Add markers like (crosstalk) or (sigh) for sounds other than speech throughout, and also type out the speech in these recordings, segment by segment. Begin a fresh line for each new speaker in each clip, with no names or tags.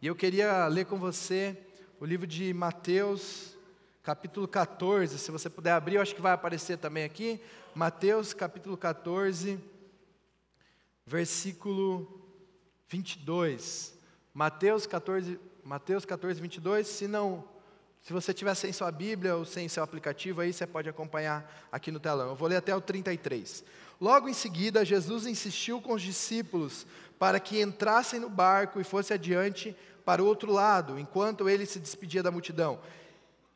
E eu queria ler com você o livro de Mateus, capítulo 14. Se você puder abrir, eu acho que vai aparecer também aqui. Mateus, capítulo 14, versículo 22. Mateus 14, Mateus 14, 22. Se não, se você tiver sem sua Bíblia ou sem seu aplicativo aí, você pode acompanhar aqui no telão. Eu vou ler até o 33. Logo em seguida, Jesus insistiu com os discípulos para que entrassem no barco e fosse adiante para o outro lado, enquanto ele se despedia da multidão.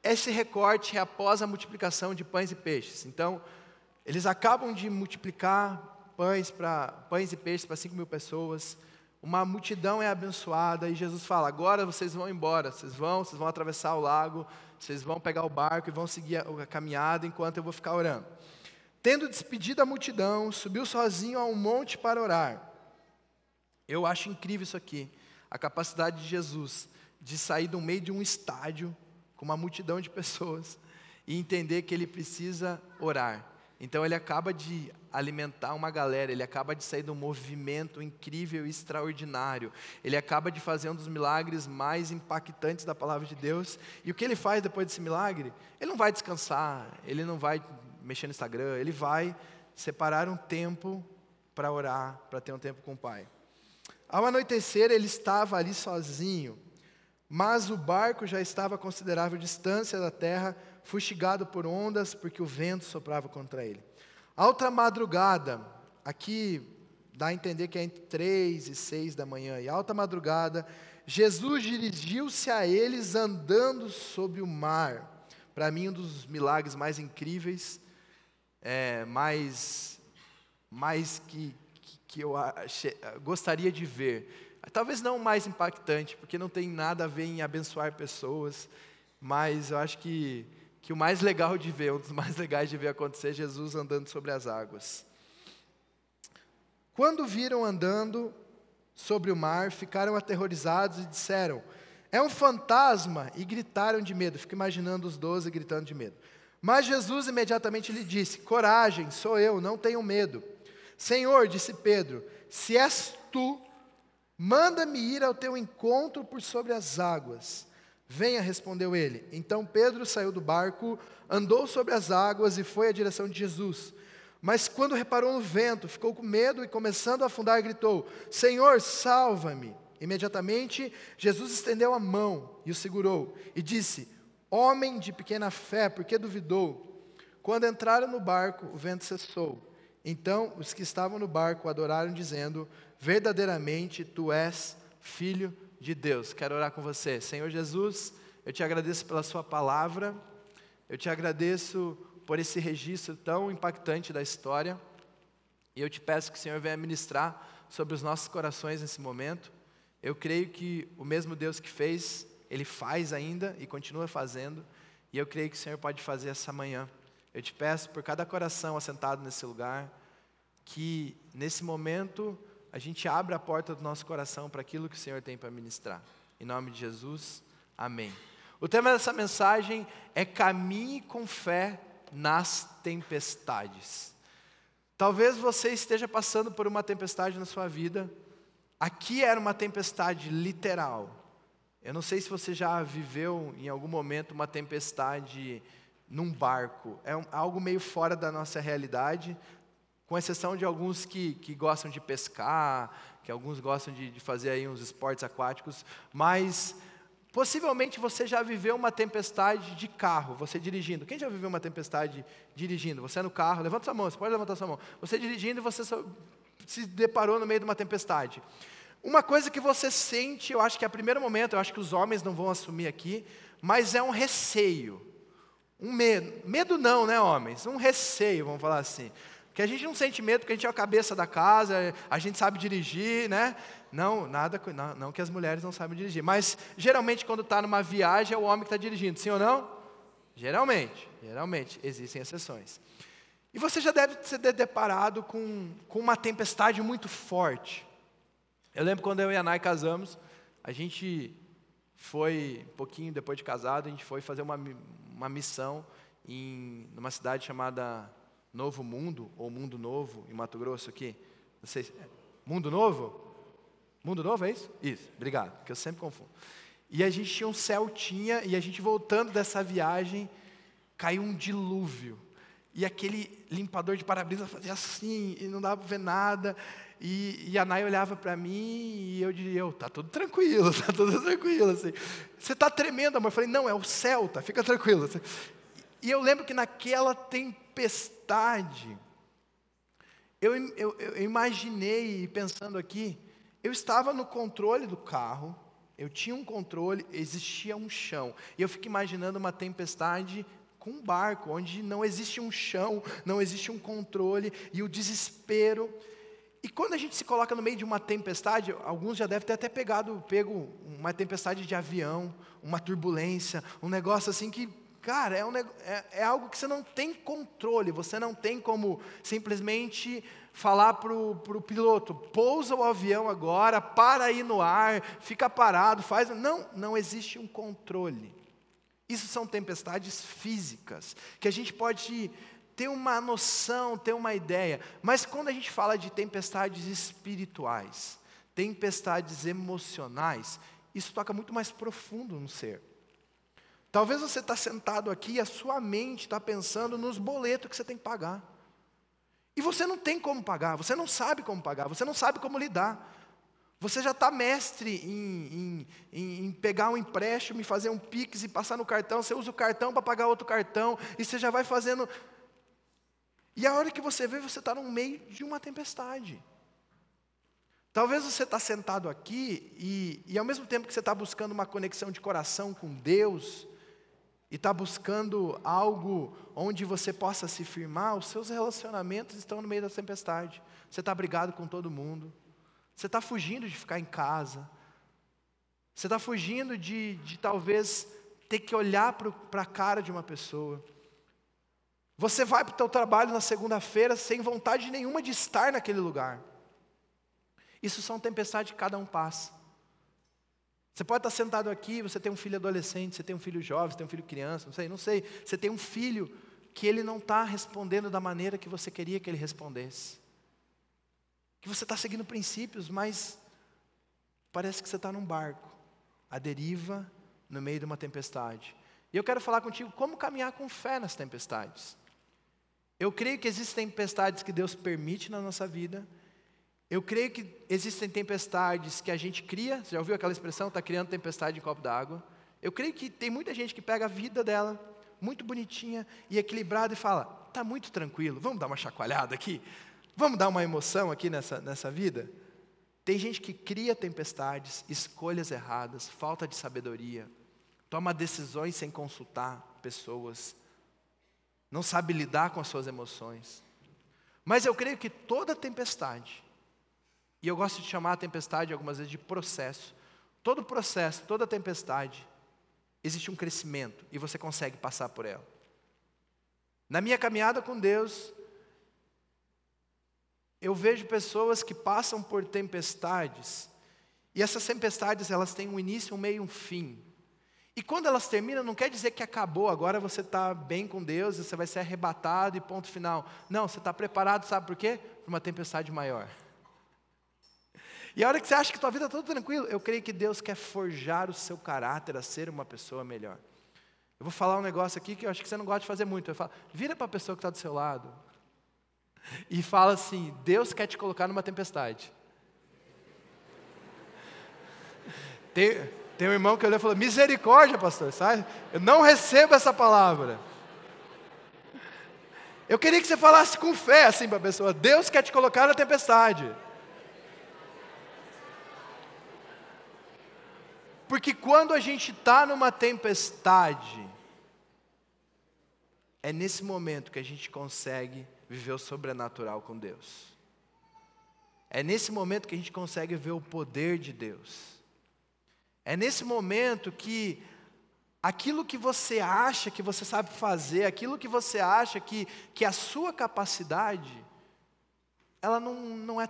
Esse recorte é após a multiplicação de pães e peixes. Então, eles acabam de multiplicar pães, pra, pães e peixes para 5 mil pessoas. Uma multidão é abençoada e Jesus fala: agora vocês vão embora, vocês vão, vocês vão atravessar o lago, vocês vão pegar o barco e vão seguir a, a caminhada enquanto eu vou ficar orando. Tendo despedido a multidão, subiu sozinho a um monte para orar. Eu acho incrível isso aqui a capacidade de Jesus de sair do meio de um estádio com uma multidão de pessoas e entender que ele precisa orar. Então ele acaba de alimentar uma galera, ele acaba de sair de um movimento incrível e extraordinário. Ele acaba de fazer um dos milagres mais impactantes da palavra de Deus. E o que ele faz depois desse milagre? Ele não vai descansar, ele não vai mexer no Instagram, ele vai separar um tempo para orar, para ter um tempo com o Pai. Ao anoitecer, ele estava ali sozinho, mas o barco já estava a considerável distância da terra, fustigado por ondas, porque o vento soprava contra ele. Alta madrugada, aqui dá a entender que é entre três e seis da manhã, e alta madrugada, Jesus dirigiu-se a eles andando sobre o mar. Para mim, um dos milagres mais incríveis, é, mais, mais que, que eu gostaria de ver. Talvez não o mais impactante, porque não tem nada a ver em abençoar pessoas, mas eu acho que, que o mais legal de ver, um dos (laughs) mais legais de ver acontecer, é Jesus andando sobre as águas. Quando viram andando sobre o mar, ficaram aterrorizados e disseram: É um fantasma! E gritaram de medo. Fico imaginando os doze gritando de medo. Mas Jesus imediatamente lhe disse: Coragem, sou eu, não tenham medo. Senhor, disse Pedro, se és tu, manda-me ir ao teu encontro por sobre as águas. Venha, respondeu ele. Então Pedro saiu do barco, andou sobre as águas e foi à direção de Jesus. Mas quando reparou no vento, ficou com medo e, começando a afundar, gritou: Senhor, salva-me. Imediatamente, Jesus estendeu a mão e o segurou e disse: Homem de pequena fé, por que duvidou? Quando entraram no barco, o vento cessou então os que estavam no barco adoraram, dizendo: Verdadeiramente tu és filho de Deus. Quero orar com você. Senhor Jesus, eu te agradeço pela Sua palavra, eu te agradeço por esse registro tão impactante da história, e eu te peço que o Senhor venha ministrar sobre os nossos corações nesse momento. Eu creio que o mesmo Deus que fez, Ele faz ainda e continua fazendo, e eu creio que o Senhor pode fazer essa manhã. Eu te peço por cada coração assentado nesse lugar, que nesse momento a gente abra a porta do nosso coração para aquilo que o Senhor tem para ministrar. Em nome de Jesus, amém. O tema dessa mensagem é caminhe com fé nas tempestades. Talvez você esteja passando por uma tempestade na sua vida. Aqui era uma tempestade literal. Eu não sei se você já viveu em algum momento uma tempestade num barco. É um, algo meio fora da nossa realidade, com exceção de alguns que, que gostam de pescar, que alguns gostam de, de fazer aí uns esportes aquáticos, mas possivelmente você já viveu uma tempestade de carro, você dirigindo. Quem já viveu uma tempestade dirigindo? Você é no carro, levanta sua mão, você pode levantar sua mão. Você dirigindo e você se deparou no meio de uma tempestade. Uma coisa que você sente, eu acho que é o primeiro momento, eu acho que os homens não vão assumir aqui, mas é um receio. Um medo. Medo não, né, homens? Um receio, vamos falar assim. Porque a gente não sente medo porque a gente é a cabeça da casa, a gente sabe dirigir, né? Não, nada, não, não que as mulheres não sabem dirigir. Mas geralmente quando está numa viagem é o homem que está dirigindo, sim ou não? Geralmente, geralmente, existem exceções. E você já deve ter deparado com, com uma tempestade muito forte. Eu lembro quando eu e a Nai casamos, a gente foi, um pouquinho depois de casado, a gente foi fazer uma, uma missão em numa cidade chamada Novo Mundo, ou Mundo Novo, em Mato Grosso aqui. Não sei, é, Mundo Novo? Mundo Novo, é isso? Isso, obrigado, porque eu sempre confundo. E a gente tinha um Celtinha, e a gente voltando dessa viagem, caiu um dilúvio. E aquele limpador de para-brisa fazia assim, e não dava para ver nada. E, e a Nai olhava para mim e eu diria, eu, tá tudo tranquilo, (laughs) tá tudo tranquilo. Assim. Você está tremendo, amor? Eu falei, não, é o Celta, fica tranquilo. Assim. E eu lembro que naquela tempestade, eu, eu, eu imaginei, pensando aqui, eu estava no controle do carro, eu tinha um controle, existia um chão. E eu fico imaginando uma tempestade com um barco, onde não existe um chão, não existe um controle, e o desespero. E quando a gente se coloca no meio de uma tempestade, alguns já devem ter até pegado, pego uma tempestade de avião, uma turbulência, um negócio assim que, cara, é, um, é, é algo que você não tem controle, você não tem como simplesmente falar para o piloto, pousa o avião agora, para aí no ar, fica parado, faz. Não, não existe um controle. Isso são tempestades físicas, que a gente pode ter uma noção, ter uma ideia, mas quando a gente fala de tempestades espirituais, tempestades emocionais, isso toca muito mais profundo no ser. Talvez você está sentado aqui e a sua mente está pensando nos boletos que você tem que pagar. E você não tem como pagar, você não sabe como pagar, você não sabe como lidar. Você já está mestre em, em, em, pegar um empréstimo e fazer um Pix e passar no cartão. Você usa o cartão para pagar outro cartão e você já vai fazendo. E a hora que você vê, você está no meio de uma tempestade. Talvez você está sentado aqui e, e ao mesmo tempo que você está buscando uma conexão de coração com Deus, e está buscando algo onde você possa se firmar, os seus relacionamentos estão no meio da tempestade. Você está brigado com todo mundo. Você está fugindo de ficar em casa. Você está fugindo de, de talvez ter que olhar para a cara de uma pessoa. Você vai para o seu trabalho na segunda-feira sem vontade nenhuma de estar naquele lugar. Isso são tempestades que cada um passa. Você pode estar sentado aqui, você tem um filho adolescente, você tem um filho jovem, você tem um filho criança, não sei, não sei. Você tem um filho que ele não está respondendo da maneira que você queria que ele respondesse. Que você está seguindo princípios, mas parece que você está num barco, à deriva, no meio de uma tempestade. E eu quero falar contigo como caminhar com fé nas tempestades. Eu creio que existem tempestades que Deus permite na nossa vida, eu creio que existem tempestades que a gente cria. Você já ouviu aquela expressão? Está criando tempestade em copo d'água. Eu creio que tem muita gente que pega a vida dela, muito bonitinha e equilibrada, e fala: está muito tranquilo, vamos dar uma chacoalhada aqui? Vamos dar uma emoção aqui nessa, nessa vida? Tem gente que cria tempestades, escolhas erradas, falta de sabedoria, toma decisões sem consultar pessoas, não sabe lidar com as suas emoções. Mas eu creio que toda tempestade, e eu gosto de chamar a tempestade algumas vezes de processo. Todo processo, toda tempestade, existe um crescimento e você consegue passar por ela. Na minha caminhada com Deus, eu vejo pessoas que passam por tempestades, e essas tempestades elas têm um início, um meio e um fim. E quando elas terminam, não quer dizer que acabou, agora você está bem com Deus, você vai ser arrebatado e ponto final. Não, você está preparado, sabe por quê? Para uma tempestade maior. E a hora que você acha que tua vida está tudo tranquilo, eu creio que Deus quer forjar o seu caráter a ser uma pessoa melhor. Eu vou falar um negócio aqui que eu acho que você não gosta de fazer muito. Eu falo, vira para a pessoa que está do seu lado e fala assim: Deus quer te colocar numa tempestade. Tem, tem um irmão que olhou e falou: misericórdia, pastor, sabe? Eu não recebo essa palavra. Eu queria que você falasse com fé assim para a pessoa: Deus quer te colocar na tempestade. Porque quando a gente está numa tempestade, é nesse momento que a gente consegue viver o sobrenatural com Deus. É nesse momento que a gente consegue ver o poder de Deus. É nesse momento que aquilo que você acha que você sabe fazer, aquilo que você acha que, que a sua capacidade, ela não, não é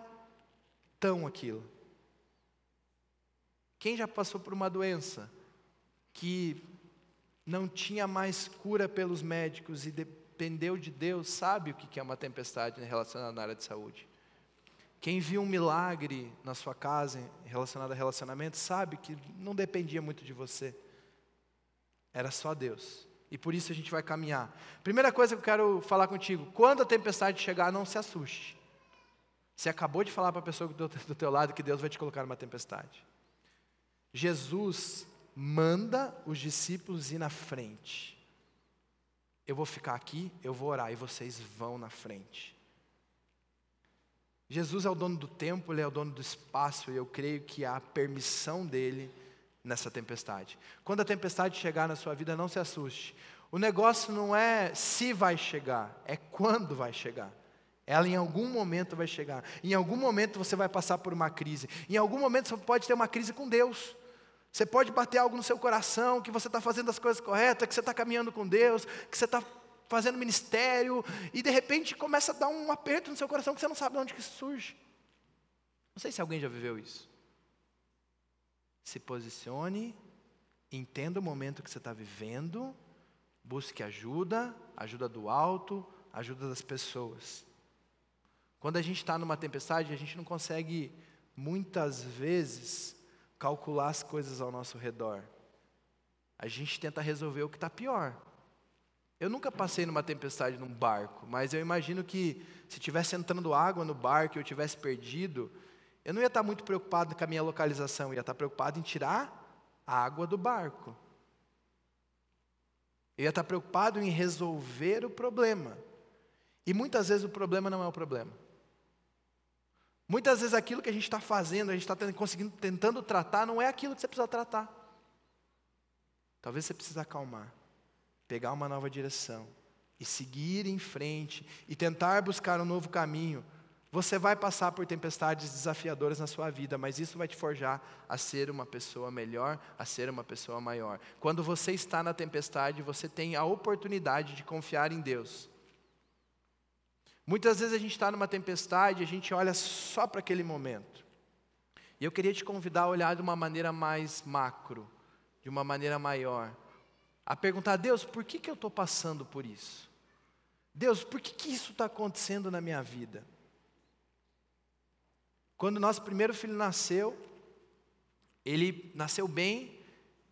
tão aquilo. Quem já passou por uma doença que não tinha mais cura pelos médicos e dependeu de Deus, sabe o que é uma tempestade relacionada à área de saúde. Quem viu um milagre na sua casa relacionado a relacionamento sabe que não dependia muito de você. Era só Deus. E por isso a gente vai caminhar. Primeira coisa que eu quero falar contigo: quando a tempestade chegar, não se assuste. Você acabou de falar para a pessoa do (laughs) do teu lado que Deus vai te colocar numa tempestade. Jesus manda os discípulos ir na frente. Eu vou ficar aqui, eu vou orar e vocês vão na frente. Jesus é o dono do tempo, ele é o dono do espaço, e eu creio que há permissão dele nessa tempestade. Quando a tempestade chegar na sua vida, não se assuste. O negócio não é se vai chegar, é quando vai chegar. Ela em algum momento vai chegar. Em algum momento você vai passar por uma crise. Em algum momento você pode ter uma crise com Deus. Você pode bater algo no seu coração, que você está fazendo as coisas corretas, que você está caminhando com Deus, que você está fazendo ministério, e de repente começa a dar um aperto no seu coração que você não sabe de onde que isso surge. Não sei se alguém já viveu isso. Se posicione, entenda o momento que você está vivendo, busque ajuda, ajuda do alto, ajuda das pessoas. Quando a gente está numa tempestade, a gente não consegue, muitas vezes, calcular as coisas ao nosso redor. A gente tenta resolver o que está pior. Eu nunca passei numa tempestade num barco, mas eu imagino que se tivesse entrando água no barco e eu tivesse perdido, eu não ia estar muito preocupado com a minha localização, eu ia estar preocupado em tirar a água do barco. Eu ia estar preocupado em resolver o problema. E muitas vezes o problema não é o problema. Muitas vezes aquilo que a gente está fazendo, a gente está conseguindo, tentando tratar, não é aquilo que você precisa tratar. Talvez você precise acalmar pegar uma nova direção e seguir em frente e tentar buscar um novo caminho, você vai passar por tempestades desafiadoras na sua vida, mas isso vai te forjar a ser uma pessoa melhor, a ser uma pessoa maior. Quando você está na tempestade, você tem a oportunidade de confiar em Deus. Muitas vezes a gente está numa tempestade, a gente olha só para aquele momento. E eu queria te convidar a olhar de uma maneira mais macro, de uma maneira maior a perguntar: Deus, por que, que eu estou passando por isso? Deus, por que, que isso está acontecendo na minha vida? Quando nosso primeiro filho nasceu, ele nasceu bem,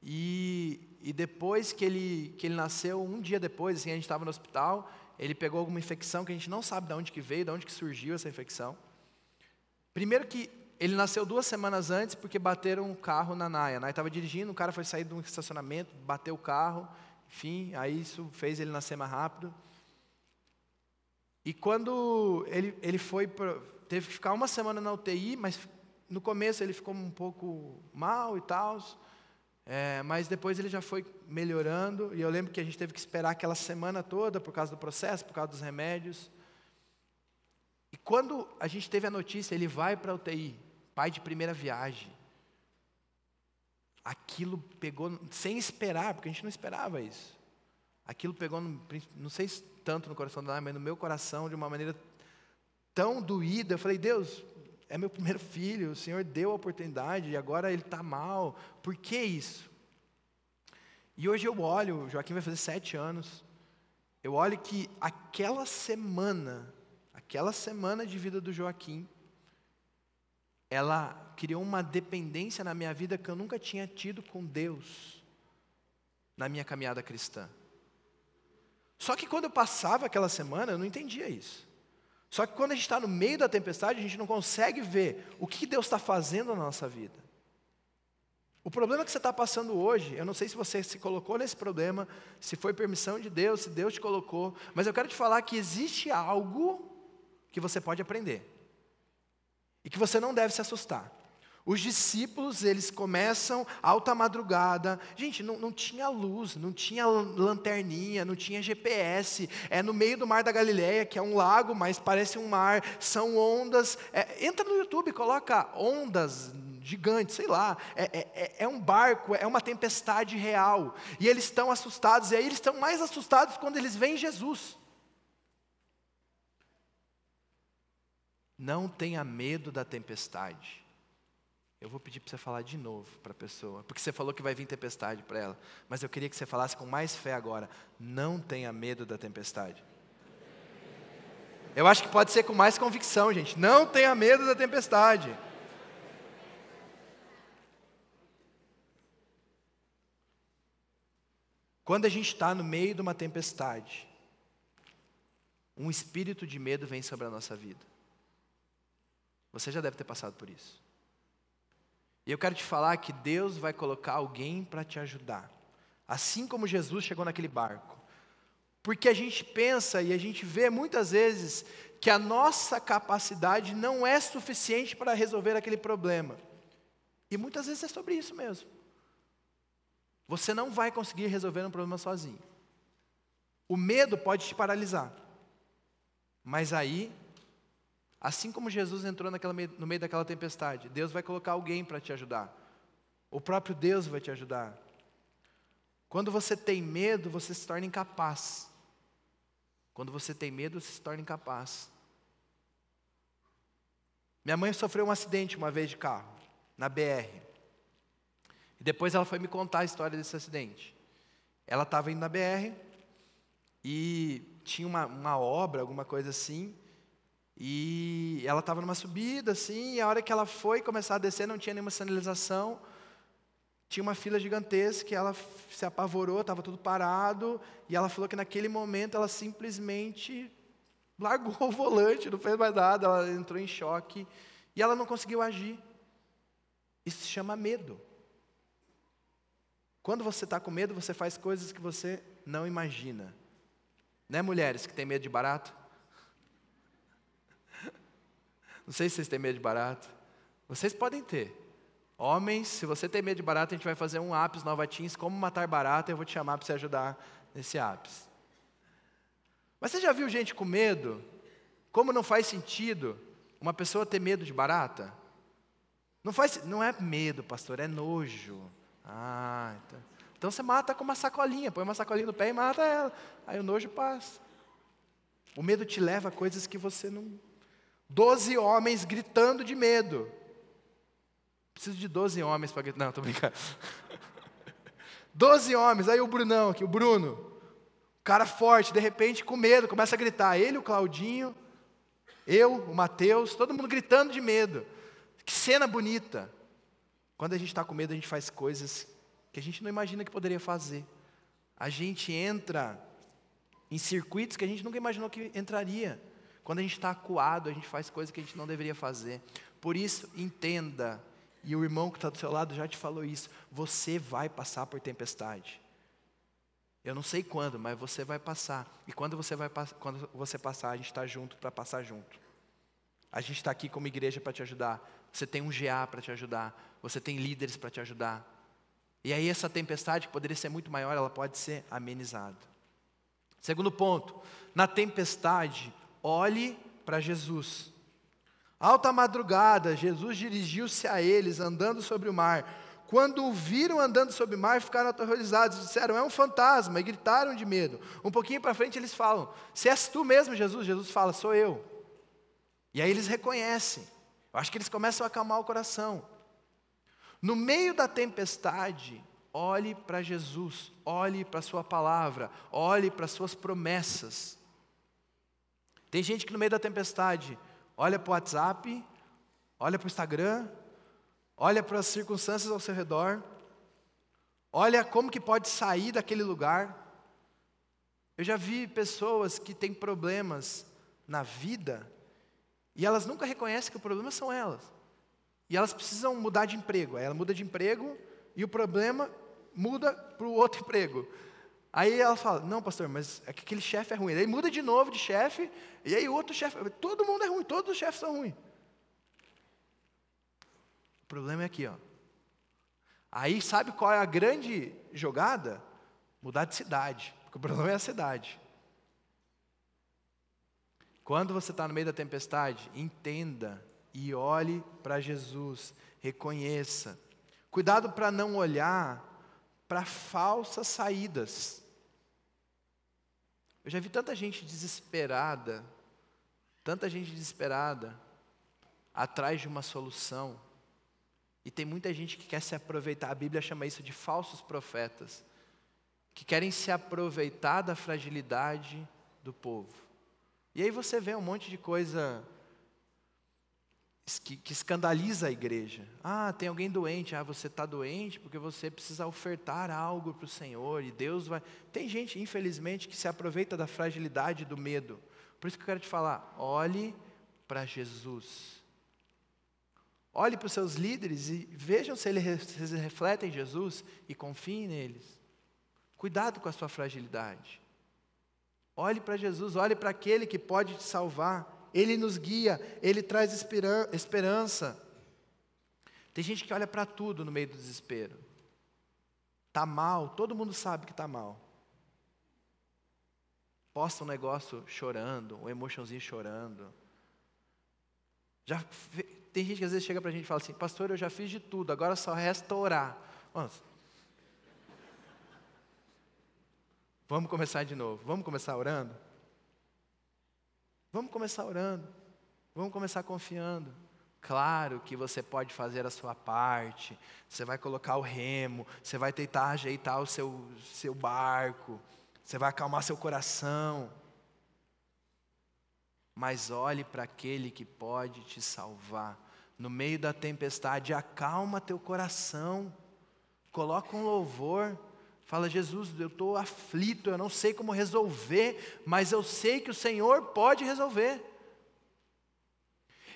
e, e depois que ele, que ele nasceu, um dia depois, assim, a gente estava no hospital, ele pegou alguma infecção que a gente não sabe de onde que veio, de onde que surgiu essa infecção. Primeiro que ele nasceu duas semanas antes porque bateram um carro na Naya. A Naya estava dirigindo, o cara foi sair de um estacionamento, bateu o carro, enfim, aí isso fez ele nascer mais rápido. E quando ele, ele foi, teve que ficar uma semana na UTI, mas no começo ele ficou um pouco mal e tal, é, mas depois ele já foi melhorando. E eu lembro que a gente teve que esperar aquela semana toda por causa do processo, por causa dos remédios. E quando a gente teve a notícia, ele vai para a UTI pai de primeira viagem. Aquilo pegou, sem esperar, porque a gente não esperava isso. Aquilo pegou, no, não sei se tanto no coração dela, mas no meu coração, de uma maneira tão doída. Eu falei, Deus, é meu primeiro filho, o Senhor deu a oportunidade e agora ele está mal. Por que isso? E hoje eu olho, o Joaquim vai fazer sete anos. Eu olho que aquela semana, aquela semana de vida do Joaquim, ela criou uma dependência na minha vida que eu nunca tinha tido com Deus na minha caminhada cristã. Só que quando eu passava aquela semana, eu não entendia isso. Só que quando a gente está no meio da tempestade, a gente não consegue ver o que Deus está fazendo na nossa vida. O problema que você está passando hoje, eu não sei se você se colocou nesse problema, se foi permissão de Deus, se Deus te colocou, mas eu quero te falar que existe algo que você pode aprender. E que você não deve se assustar. Os discípulos, eles começam alta madrugada. Gente, não, não tinha luz, não tinha lanterninha, não tinha GPS. É no meio do mar da Galileia, que é um lago, mas parece um mar. São ondas. É, entra no YouTube, coloca ondas gigantes, sei lá. É, é, é, é um barco, é uma tempestade real. E eles estão assustados. E aí eles estão mais assustados quando eles veem Jesus. Não tenha medo da tempestade. Eu vou pedir para você falar de novo para a pessoa, porque você falou que vai vir tempestade para ela, mas eu queria que você falasse com mais fé agora. Não tenha medo da tempestade. Eu acho que pode ser com mais convicção, gente. Não tenha medo da tempestade. Quando a gente está no meio de uma tempestade, um espírito de medo vem sobre a nossa vida. Você já deve ter passado por isso. E eu quero te falar que Deus vai colocar alguém para te ajudar. Assim como Jesus chegou naquele barco. Porque a gente pensa e a gente vê muitas vezes que a nossa capacidade não é suficiente para resolver aquele problema. E muitas vezes é sobre isso mesmo. Você não vai conseguir resolver um problema sozinho. O medo pode te paralisar. Mas aí, assim como Jesus entrou naquela, no meio daquela tempestade, Deus vai colocar alguém para te ajudar. O próprio Deus vai te ajudar. Quando você tem medo, você se torna incapaz. Quando você tem medo, você se torna incapaz. Minha mãe sofreu um acidente uma vez de carro, na BR. E depois ela foi me contar a história desse acidente. Ela estava indo na BR e tinha uma, uma obra, alguma coisa assim. E ela estava numa subida, assim, e a hora que ela foi começar a descer, não tinha nenhuma sinalização tinha uma fila gigantesca, ela se apavorou, estava tudo parado, e ela falou que naquele momento ela simplesmente largou o volante, não fez mais nada, ela entrou em choque, e ela não conseguiu agir. Isso se chama medo. Quando você está com medo, você faz coisas que você não imagina. Né, mulheres que têm medo de barato? Não sei se vocês têm medo de barato. Vocês podem ter. Homens, se você tem medo de barata, a gente vai fazer um ápice Nova Teams, como matar barata, eu vou te chamar para você ajudar nesse ápice. Mas você já viu gente com medo? Como não faz sentido uma pessoa ter medo de barata? Não, faz, não é medo, pastor, é nojo. Ah, então, então você mata com uma sacolinha, põe uma sacolinha no pé e mata ela. Aí o nojo passa. O medo te leva a coisas que você não. Doze homens gritando de medo. Preciso de 12 homens para. Não, estou brincando. (laughs) 12 homens, aí o Brunão aqui, o Bruno, cara forte, de repente, com medo, começa a gritar. Ele, o Claudinho, eu, o Mateus, todo mundo gritando de medo. Que cena bonita. Quando a gente está com medo, a gente faz coisas que a gente não imagina que poderia fazer. A gente entra em circuitos que a gente nunca imaginou que entraria. Quando a gente está acuado, a gente faz coisas que a gente não deveria fazer. Por isso, entenda e o irmão que está do seu lado já te falou isso. Você vai passar por tempestade. Eu não sei quando, mas você vai passar. E quando você, vai, quando você passar, a gente está junto para passar junto. A gente está aqui como igreja para te ajudar. Você tem um GA para te ajudar. Você tem líderes para te ajudar. E aí essa tempestade, que poderia ser muito maior, ela pode ser amenizada. Segundo ponto, na tempestade, olhe para Jesus. Alta madrugada, Jesus dirigiu-se a eles, andando sobre o mar. Quando o viram andando sobre o mar, ficaram aterrorizados, disseram: É um fantasma, e gritaram de medo. Um pouquinho para frente eles falam: Se és tu mesmo, Jesus, Jesus fala: Sou eu. E aí eles reconhecem. Eu acho que eles começam a acalmar o coração. No meio da tempestade, olhe para Jesus, olhe para a Sua palavra, olhe para as Suas promessas. Tem gente que no meio da tempestade olha para o WhatsApp, olha para o Instagram, olha para as circunstâncias ao seu redor, olha como que pode sair daquele lugar. Eu já vi pessoas que têm problemas na vida e elas nunca reconhecem que o problema são elas. E elas precisam mudar de emprego. Aí ela muda de emprego e o problema muda para o outro (laughs) emprego. Aí ela fala, não pastor, mas é que aquele chefe é ruim. Aí muda de novo de chefe, e aí outro chefe, todo mundo é ruim, todos os chefes são ruins. O problema é aqui, ó. Aí sabe qual é a grande jogada? Mudar de cidade, porque o problema é a cidade. Quando você está no meio da tempestade, entenda e olhe para Jesus, reconheça. Cuidado para não olhar para falsas saídas. Eu já vi tanta gente desesperada, tanta gente desesperada, atrás de uma solução. E tem muita gente que quer se aproveitar, a Bíblia chama isso de falsos profetas, que querem se aproveitar da fragilidade do povo. E aí você vê um monte de coisa que, que escandaliza a igreja. Ah, tem alguém doente. Ah, você está doente porque você precisa ofertar algo para o Senhor e Deus vai. Tem gente, infelizmente, que se aproveita da fragilidade do medo. Por isso que eu quero te falar: olhe para Jesus. Olhe para os seus líderes e vejam se eles refletem Jesus e confiem neles. Cuidado com a sua fragilidade. Olhe para Jesus, olhe para aquele que pode te salvar. Ele nos guia, Ele traz esperança. Tem gente que olha para tudo no meio do desespero. Está mal, todo mundo sabe que está mal. Posta um negócio chorando, um emotionzinho chorando. Já, tem gente que às vezes chega para a gente e fala assim, pastor, eu já fiz de tudo, agora só resta orar. Nossa. Vamos começar de novo. Vamos começar orando? Vamos começar orando. Vamos começar confiando. Claro que você pode fazer a sua parte. Você vai colocar o remo, você vai tentar ajeitar o seu, seu barco, você vai acalmar seu coração. Mas olhe para aquele que pode te salvar. No meio da tempestade, acalma teu coração. Coloca um louvor. Fala, Jesus, eu estou aflito, eu não sei como resolver, mas eu sei que o Senhor pode resolver.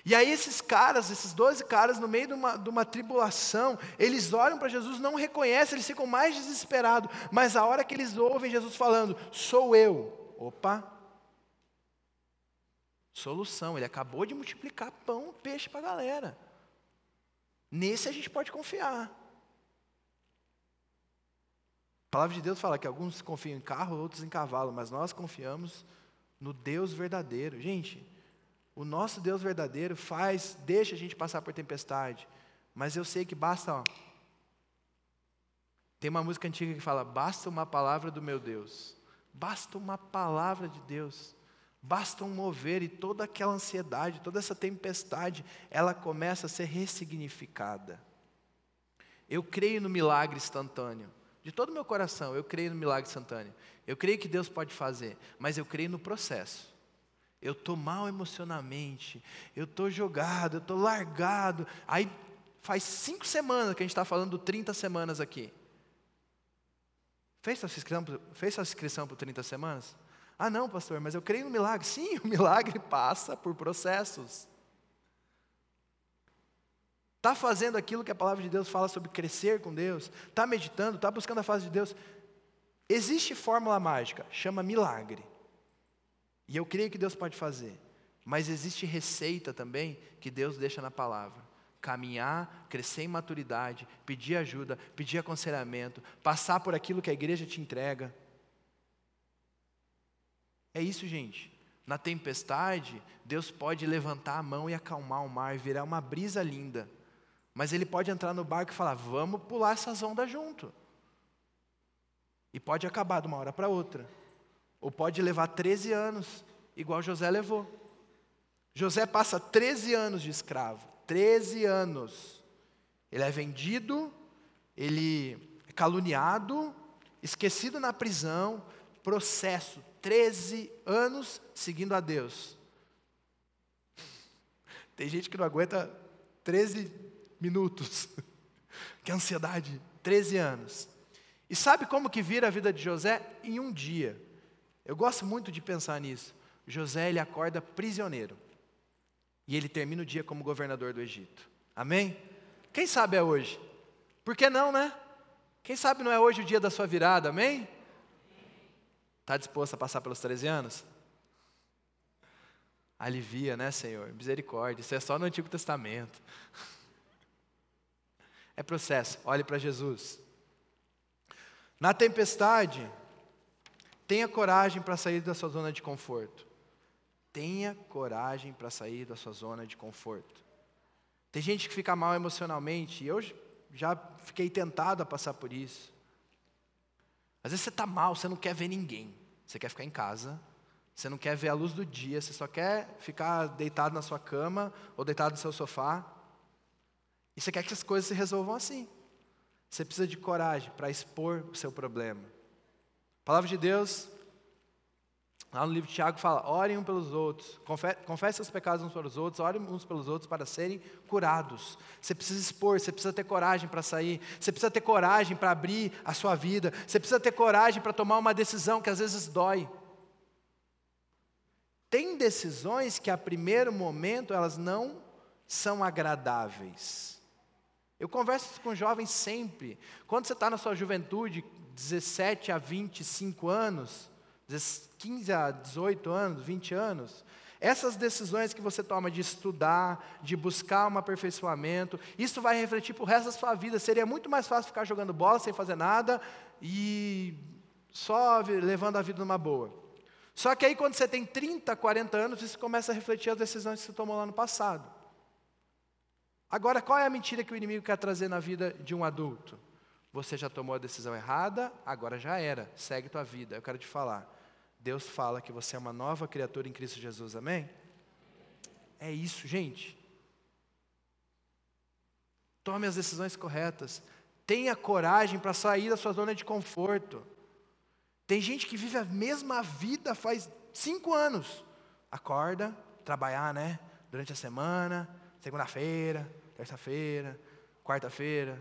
E aí esses caras, esses doze caras, no meio de uma, de uma tribulação, eles olham para Jesus, não reconhecem, eles ficam mais desesperados. Mas a hora que eles ouvem Jesus falando, sou eu. Opa! Solução, ele acabou de multiplicar pão, peixe para a galera. Nesse a gente pode confiar. Palavra de Deus fala que alguns confiam em carro, outros em cavalo, mas nós confiamos no Deus verdadeiro. Gente, o nosso Deus verdadeiro faz, deixa a gente passar por tempestade, mas eu sei que basta, ó, tem uma música antiga que fala: basta uma palavra do meu Deus, basta uma palavra de Deus, basta um mover e toda aquela ansiedade, toda essa tempestade, ela começa a ser ressignificada. Eu creio no milagre instantâneo. De todo o meu coração, eu creio no milagre instantâneo. Eu creio que Deus pode fazer, mas eu creio no processo. Eu estou mal emocionalmente, eu estou jogado, eu estou largado. Aí faz cinco semanas que a gente está falando 30 semanas aqui. Fez sua inscrição, fez sua inscrição por 30 semanas? Ah, não, pastor, mas eu creio no milagre. Sim, (laughs) o milagre passa por processos. Está fazendo aquilo que a palavra de Deus fala sobre crescer com Deus? Está meditando? Está buscando a face de Deus? Existe fórmula mágica, chama milagre. E eu creio que Deus pode fazer. Mas existe receita também que Deus deixa na palavra. Caminhar, crescer em maturidade, pedir ajuda, pedir aconselhamento, passar por aquilo que a igreja te entrega. É isso, gente. Na tempestade, Deus pode levantar a mão e acalmar o mar, virar uma brisa linda. Mas ele pode entrar no barco e falar: vamos pular essas ondas junto. E pode acabar de uma hora para outra. Ou pode levar 13 anos, igual José levou. José passa 13 anos de escravo. 13 anos. Ele é vendido, ele é caluniado, esquecido na prisão, processo, 13 anos seguindo a Deus. Tem gente que não aguenta 13 minutos. (laughs) que ansiedade, 13 anos. E sabe como que vira a vida de José? Em um dia. Eu gosto muito de pensar nisso. José, ele acorda prisioneiro. E ele termina o dia como governador do Egito. Amém? Quem sabe é hoje? Por que não, né? Quem sabe não é hoje o dia da sua virada, amém? Está disposto a passar pelos 13 anos? Alivia, né, Senhor? Misericórdia. Isso é só no Antigo Testamento. (laughs) É processo, olhe para Jesus. Na tempestade, tenha coragem para sair da sua zona de conforto. Tenha coragem para sair da sua zona de conforto. Tem gente que fica mal emocionalmente, e eu já fiquei tentado a passar por isso. Às vezes você está mal, você não quer ver ninguém. Você quer ficar em casa, você não quer ver a luz do dia, você só quer ficar deitado na sua cama ou deitado no seu sofá. E você quer que as coisas se resolvam assim. Você precisa de coragem para expor o seu problema. A palavra de Deus Lá no livro de Tiago fala: orem uns pelos outros, confessem os pecados uns para os outros, orem uns pelos outros para serem curados. Você precisa expor, você precisa ter coragem para sair, você precisa ter coragem para abrir a sua vida, você precisa ter coragem para tomar uma decisão que às vezes dói. Tem decisões que a primeiro momento elas não são agradáveis. Eu converso com jovens sempre. Quando você está na sua juventude, 17 a 25 anos, 15 a 18 anos, 20 anos, essas decisões que você toma de estudar, de buscar um aperfeiçoamento, isso vai refletir para o resto da sua vida. Seria muito mais fácil ficar jogando bola sem fazer nada e só levando a vida numa boa. Só que aí, quando você tem 30, 40 anos, isso começa a refletir as decisões que você tomou lá no passado. Agora, qual é a mentira que o inimigo quer trazer na vida de um adulto? Você já tomou a decisão errada, agora já era, segue tua vida. Eu quero te falar. Deus fala que você é uma nova criatura em Cristo Jesus, amém? É isso, gente. Tome as decisões corretas. Tenha coragem para sair da sua zona de conforto. Tem gente que vive a mesma vida faz cinco anos. Acorda, trabalhar, né? Durante a semana, segunda-feira, terça-feira, quarta-feira,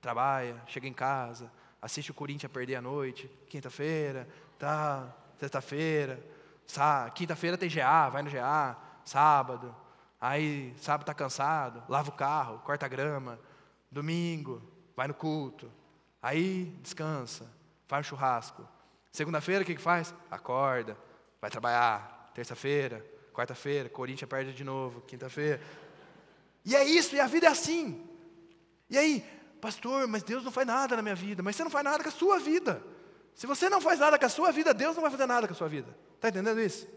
trabalha, chega em casa, assiste o Corinthians perder a noite, quinta-feira, tá, sexta-feira, quinta-feira tem GA, vai no GA, sábado, aí sábado está cansado, lava o carro, corta a grama, domingo, vai no culto, aí descansa, faz um churrasco. Segunda-feira o que, que faz? Acorda, vai trabalhar, terça-feira, quarta-feira, Corinthians perde de novo, quinta-feira. E é isso, e a vida é assim. E aí, pastor, mas Deus não faz nada na minha vida, mas você não faz nada com a sua vida. Se você não faz nada com a sua vida, Deus não vai fazer nada com a sua vida. Está entendendo isso?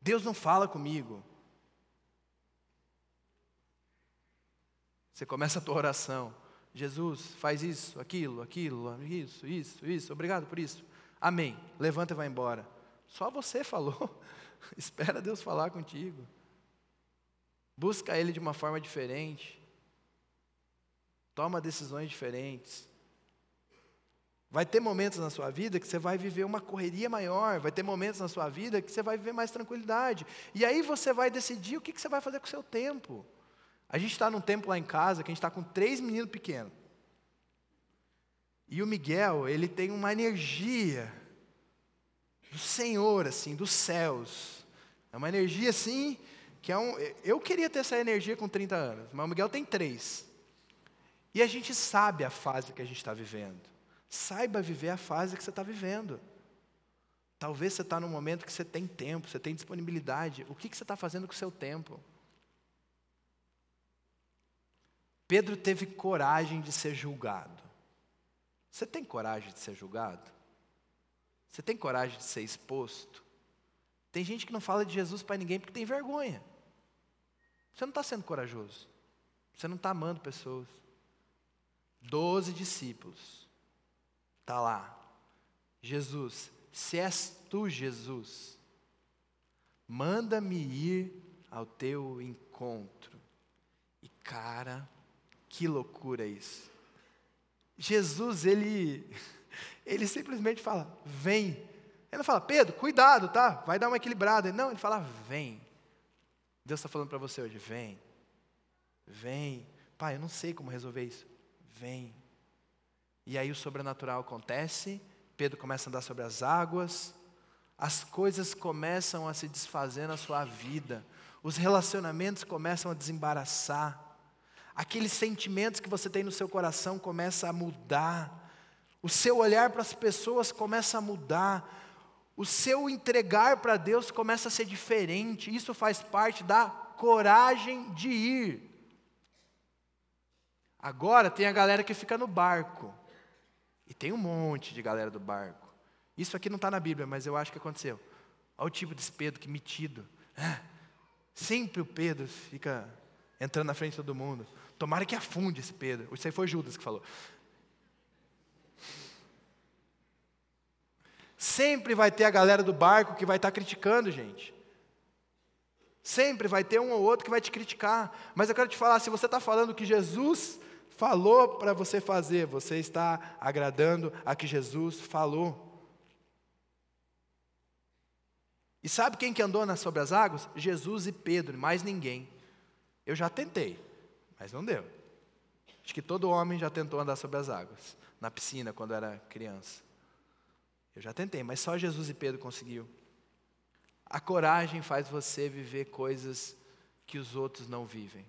Deus não fala comigo. Você começa a tua oração. Jesus, faz isso, aquilo, aquilo, isso, isso, isso. Obrigado por isso. Amém. Levanta e vai embora. Só você falou. (laughs) Espera Deus falar contigo. Busca Ele de uma forma diferente. Toma decisões diferentes. Vai ter momentos na sua vida que você vai viver uma correria maior, vai ter momentos na sua vida que você vai viver mais tranquilidade. E aí você vai decidir o que você vai fazer com o seu tempo. A gente está num tempo lá em casa que a gente está com três meninos pequenos. E o Miguel, ele tem uma energia do Senhor, assim, dos céus. É uma energia assim, que é um. Eu queria ter essa energia com 30 anos, mas o Miguel tem três. E a gente sabe a fase que a gente está vivendo. Saiba viver a fase que você está vivendo. Talvez você está num momento que você tem tempo, você tem disponibilidade. O que, que você está fazendo com o seu tempo? Pedro teve coragem de ser julgado. Você tem coragem de ser julgado? Você tem coragem de ser exposto? Tem gente que não fala de Jesus para ninguém porque tem vergonha. Você não está sendo corajoso. Você não está amando pessoas. Doze discípulos Está lá. Jesus, se és tu, Jesus, manda-me ir ao teu encontro. E cara, que loucura isso. Jesus, ele, (laughs) ele simplesmente fala, vem. Ele não fala, Pedro, cuidado, tá? Vai dar uma equilibrada. Não, ele fala, vem. Deus está falando para você hoje, vem. Vem. Pai, eu não sei como resolver isso. Vem. E aí o sobrenatural acontece, Pedro começa a andar sobre as águas, as coisas começam a se desfazer na sua vida, os relacionamentos começam a desembaraçar, aqueles sentimentos que você tem no seu coração começam a mudar, o seu olhar para as pessoas começa a mudar, o seu entregar para Deus começa a ser diferente, isso faz parte da coragem de ir. Agora tem a galera que fica no barco. E tem um monte de galera do barco. Isso aqui não está na Bíblia, mas eu acho que aconteceu. Olha o tipo desse Pedro que metido. É, sempre o Pedro fica entrando na frente de todo mundo. Tomara que afunde esse Pedro. Isso aí foi Judas que falou. Sempre vai ter a galera do barco que vai estar tá criticando, gente. Sempre vai ter um ou outro que vai te criticar. Mas eu quero te falar: se você está falando que Jesus falou para você fazer, você está agradando a que Jesus falou. E sabe quem que andou sobre as águas? Jesus e Pedro, mais ninguém. Eu já tentei, mas não deu. Acho que todo homem já tentou andar sobre as águas, na piscina, quando era criança. Eu já tentei, mas só Jesus e Pedro conseguiu. A coragem faz você viver coisas que os outros não vivem.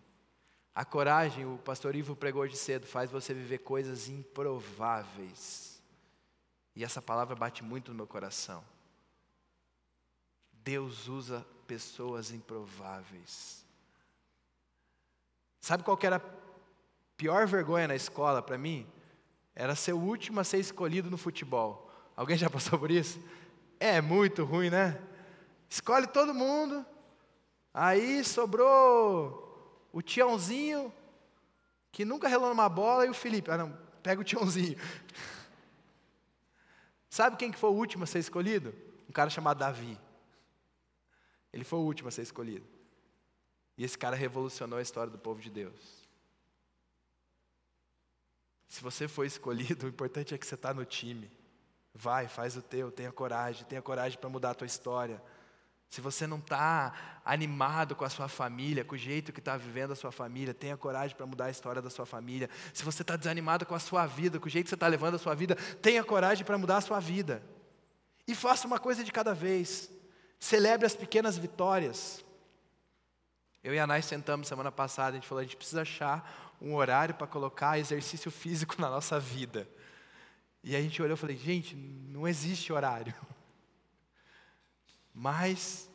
A coragem, o pastor Ivo pregou de cedo, faz você viver coisas improváveis. E essa palavra bate muito no meu coração. Deus usa pessoas improváveis. Sabe qual era a pior vergonha na escola para mim? Era ser o último a ser escolhido no futebol. Alguém já passou por isso? É muito ruim, né? Escolhe todo mundo. Aí sobrou o Tiãozinho, que nunca relou numa bola, e o Felipe. Ah, não, pega o Tiãozinho. (laughs) Sabe quem que foi o último a ser escolhido? Um cara chamado Davi. Ele foi o último a ser escolhido. E esse cara revolucionou a história do povo de Deus. Se você foi escolhido, o importante é que você está no time. Vai, faz o teu, tenha coragem, tenha coragem para mudar a tua história. Se você não está animado com a sua família, com o jeito que está vivendo a sua família, tenha coragem para mudar a história da sua família. Se você está desanimado com a sua vida, com o jeito que você está levando a sua vida, tenha coragem para mudar a sua vida. E faça uma coisa de cada vez. Celebre as pequenas vitórias. Eu e a Nai sentamos semana passada, a gente falou, a gente precisa achar um horário para colocar exercício físico na nossa vida. E a gente olhou e falei, gente, não existe horário. (laughs) Mas,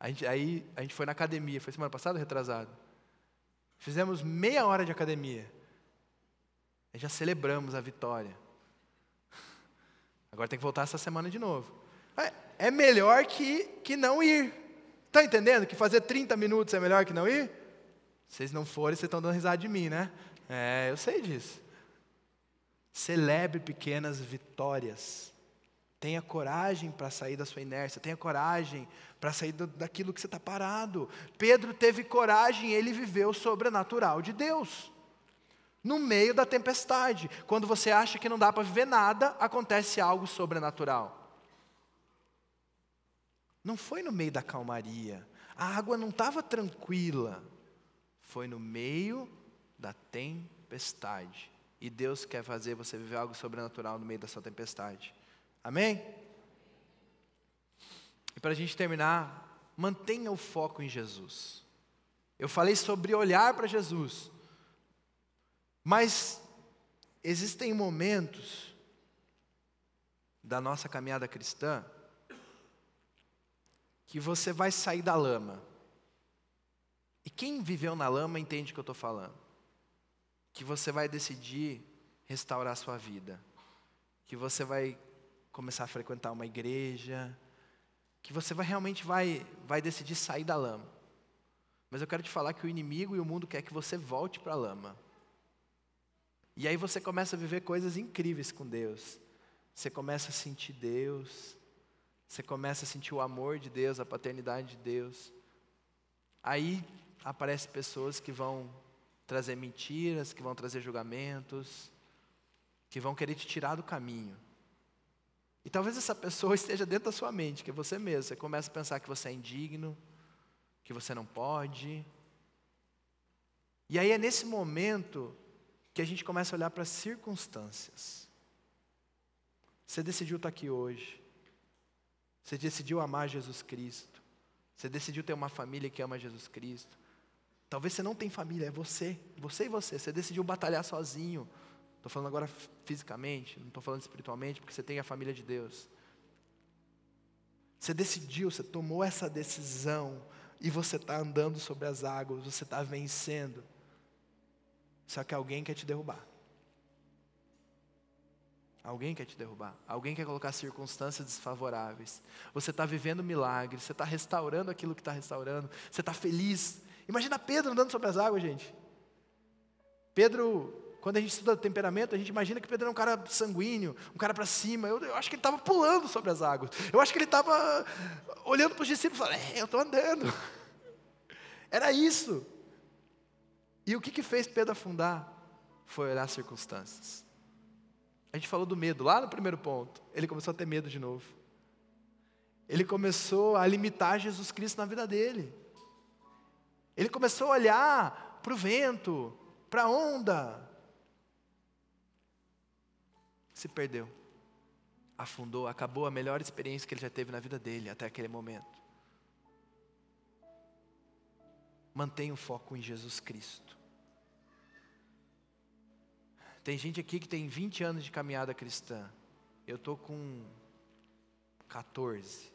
a gente, aí a gente foi na academia, foi semana passada retrasado? Fizemos meia hora de academia. E já celebramos a vitória. (laughs) Agora tem que voltar essa semana de novo. É, é melhor que, que não ir. Está entendendo que fazer 30 minutos é melhor que não ir? Vocês não forem, vocês estão dando risada de mim, né? É, eu sei disso. Celebre pequenas vitórias. Tenha coragem para sair da sua inércia, tenha coragem para sair do, daquilo que você está parado. Pedro teve coragem, ele viveu o sobrenatural de Deus. No meio da tempestade, quando você acha que não dá para viver nada, acontece algo sobrenatural. Não foi no meio da calmaria, a água não estava tranquila, foi no meio da tempestade. E Deus quer fazer você viver algo sobrenatural no meio da sua tempestade. Amém? E para a gente terminar, mantenha o foco em Jesus. Eu falei sobre olhar para Jesus, mas existem momentos da nossa caminhada cristã que você vai sair da lama. E quem viveu na lama entende o que eu estou falando. Que você vai decidir restaurar a sua vida. Que você vai começar a frequentar uma igreja, que você vai realmente vai, vai decidir sair da lama. Mas eu quero te falar que o inimigo e o mundo quer que você volte para a lama. E aí você começa a viver coisas incríveis com Deus. Você começa a sentir Deus. Você começa a sentir o amor de Deus, a paternidade de Deus. Aí aparecem pessoas que vão trazer mentiras, que vão trazer julgamentos, que vão querer te tirar do caminho. E talvez essa pessoa (laughs) esteja dentro da sua mente, que é você mesmo. Você começa a pensar que você é indigno, que você não pode. E aí é nesse momento que a gente começa a olhar para as circunstâncias. Você decidiu estar aqui hoje. Você decidiu amar Jesus Cristo. Você decidiu ter uma família que ama Jesus Cristo. Talvez você não tenha família, é você, você e você. Você decidiu batalhar sozinho. Estou falando agora fisicamente, não estou falando espiritualmente, porque você tem a família de Deus. Você decidiu, você tomou essa decisão, e você está andando sobre as águas, você está vencendo. Só que alguém quer te derrubar. Alguém quer te derrubar. Alguém quer colocar circunstâncias desfavoráveis. Você está vivendo milagre. Você está restaurando aquilo que está restaurando. Você está feliz. Imagina Pedro andando sobre as águas, gente. Pedro quando a gente estuda temperamento, a gente imagina que Pedro era um cara sanguíneo, um cara para cima. Eu, eu, acho que ele estava pulando sobre as águas. Eu acho que ele estava olhando para os discípulos e falando: é, eu estou andando. (laughs) Era isso. E o que, que fez Pedro afundar? Foi olhar as circunstâncias. A gente falou do medo lá no primeiro ponto. Ele começou a ter medo de novo. ele começou a limitar Jesus Cristo na vida dele. Ele começou a olhar para o vento, para a onda. Se perdeu. Afundou, acabou a melhor experiência que ele já teve na vida dele até aquele momento. Mantenha o foco em Jesus Cristo. Tem gente aqui que tem 20 anos de caminhada cristã. Eu estou com 14.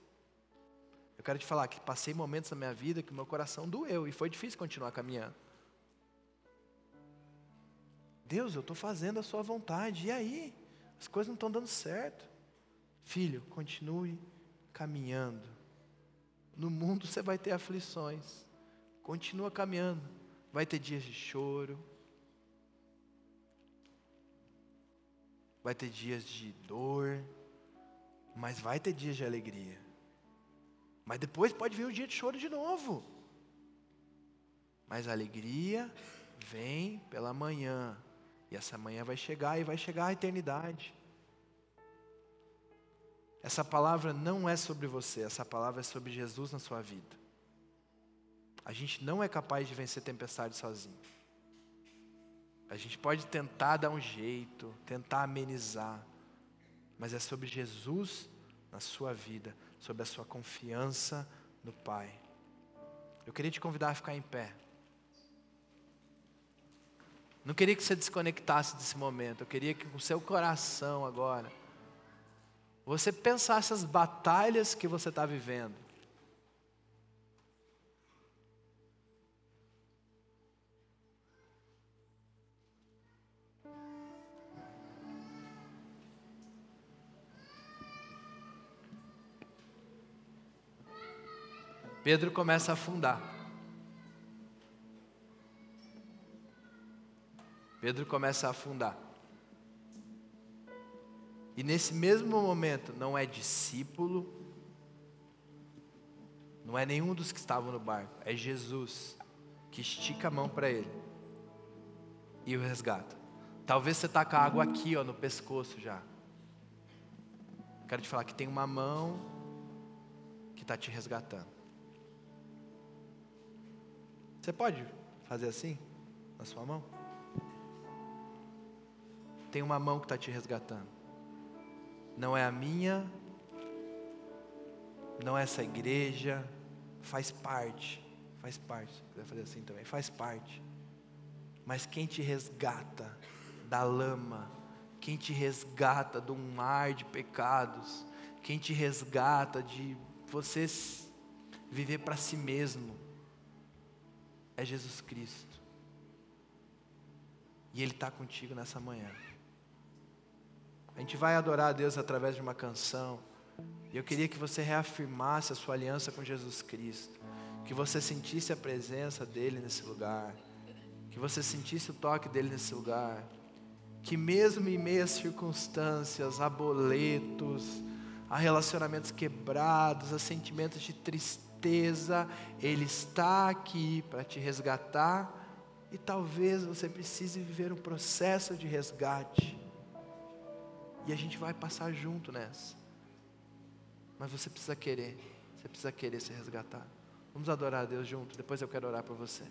Quero te falar que passei momentos na minha vida que meu coração doeu e foi difícil continuar caminhando. Deus, eu estou fazendo a sua vontade, e aí? As coisas não estão dando certo. Filho, continue caminhando. No mundo você vai ter aflições. Continua caminhando. Vai ter dias de choro. Vai ter dias de dor. Mas vai ter dias de alegria. Mas depois pode vir um dia de choro de novo. Mas a alegria vem pela manhã. E essa manhã vai chegar e vai chegar a eternidade. Essa palavra não é sobre você, essa palavra é sobre Jesus na sua vida. A gente não é capaz de vencer tempestade sozinho. A gente pode tentar dar um jeito, tentar amenizar, mas é sobre Jesus na sua vida, sobre a sua confiança no Pai. Eu queria te convidar a ficar em pé. Não queria que você desconectasse desse momento, eu queria que com seu coração agora, você pensasse as batalhas que você está vivendo. Pedro começa a afundar. Pedro começa a afundar. E nesse mesmo momento, não é discípulo, não é nenhum dos que estavam no barco, é Jesus que estica a mão para ele e o resgata. Talvez você está com a água aqui, ó, no pescoço já. Quero te falar que tem uma mão que está te resgatando. Você pode fazer assim na sua mão? Tem uma mão que está te resgatando. Não é a minha, não é essa igreja, faz parte, faz parte. Se quiser fazer assim também, faz parte. Mas quem te resgata da lama, quem te resgata de um mar de pecados, quem te resgata de você viver para si mesmo, é Jesus Cristo. E Ele está contigo nessa manhã. A gente vai adorar a Deus através de uma canção. E eu queria que você reafirmasse a sua aliança com Jesus Cristo. Que você sentisse a presença dEle nesse lugar. Que você sentisse o toque dEle nesse lugar. Que mesmo em meio circunstâncias, a boletos, a relacionamentos quebrados, a sentimentos de tristeza, Ele está aqui para te resgatar e talvez você precise viver um processo de resgate. E a gente vai passar junto nessa. Mas você precisa querer, você precisa querer ser resgatado. Vamos adorar a Deus junto, depois eu quero orar por você.